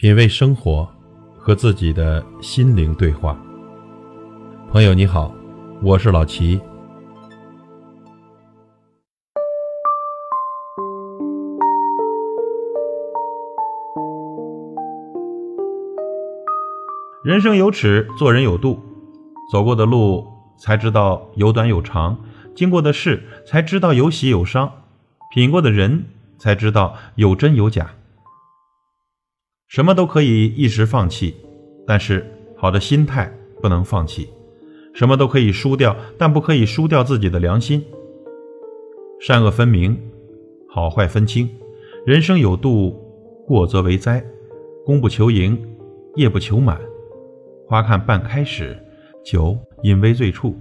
品味生活，和自己的心灵对话。朋友你好，我是老齐。人生有尺，做人有度。走过的路才知道有短有长，经过的事才知道有喜有伤，品过的人才知道有真有假。什么都可以一时放弃，但是好的心态不能放弃；什么都可以输掉，但不可以输掉自己的良心。善恶分明，好坏分清，人生有度，过则为灾。功不求盈，业不求满。花看半开时，酒饮微醉处。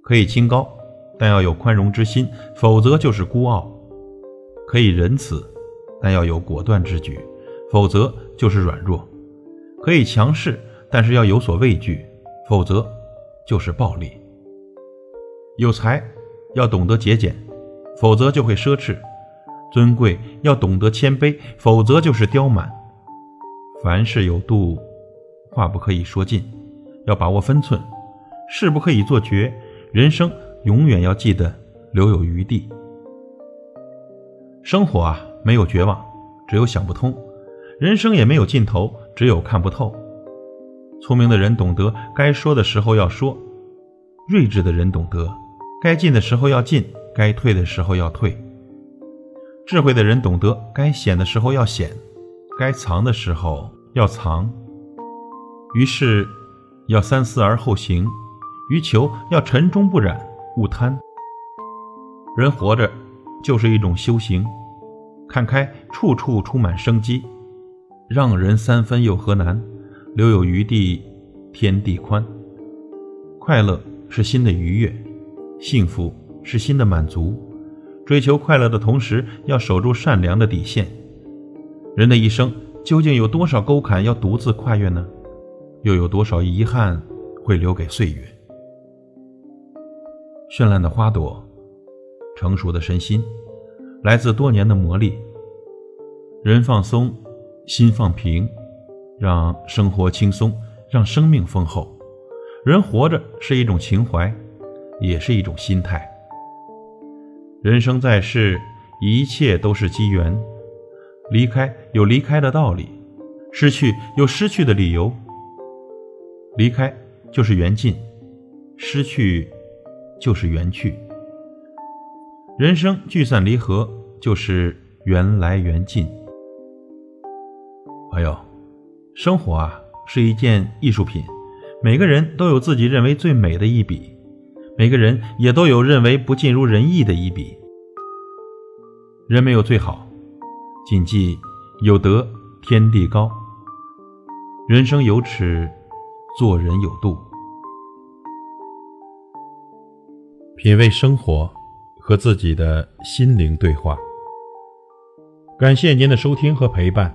可以清高，但要有宽容之心，否则就是孤傲；可以仁慈，但要有果断之举。否则就是软弱，可以强势，但是要有所畏惧；否则就是暴力。有才要懂得节俭，否则就会奢侈；尊贵要懂得谦卑，否则就是刁蛮。凡事有度，话不可以说尽，要把握分寸；事不可以做绝，人生永远要记得留有余地。生活啊，没有绝望，只有想不通。人生也没有尽头，只有看不透。聪明的人懂得该说的时候要说，睿智的人懂得该进的时候要进，该退的时候要退。智慧的人懂得该显的时候要显，该藏的时候要藏。于是，要三思而后行；于求要沉中不染，勿贪。人活着就是一种修行，看开，处处充满生机。让人三分又何难？留有余地，天地宽。快乐是心的愉悦，幸福是心的满足。追求快乐的同时，要守住善良的底线。人的一生究竟有多少沟坎要独自跨越呢？又有多少遗憾会留给岁月？绚烂的花朵，成熟的身心，来自多年的磨砺。人放松。心放平，让生活轻松，让生命丰厚。人活着是一种情怀，也是一种心态。人生在世，一切都是机缘。离开有离开的道理，失去有失去的理由。离开就是缘尽，失去就是缘去。人生聚散离合，就是缘来缘尽。朋友，生活啊是一件艺术品，每个人都有自己认为最美的一笔，每个人也都有认为不尽如人意的一笔。人没有最好，谨记有德天地高。人生有尺，做人有度。品味生活，和自己的心灵对话。感谢您的收听和陪伴。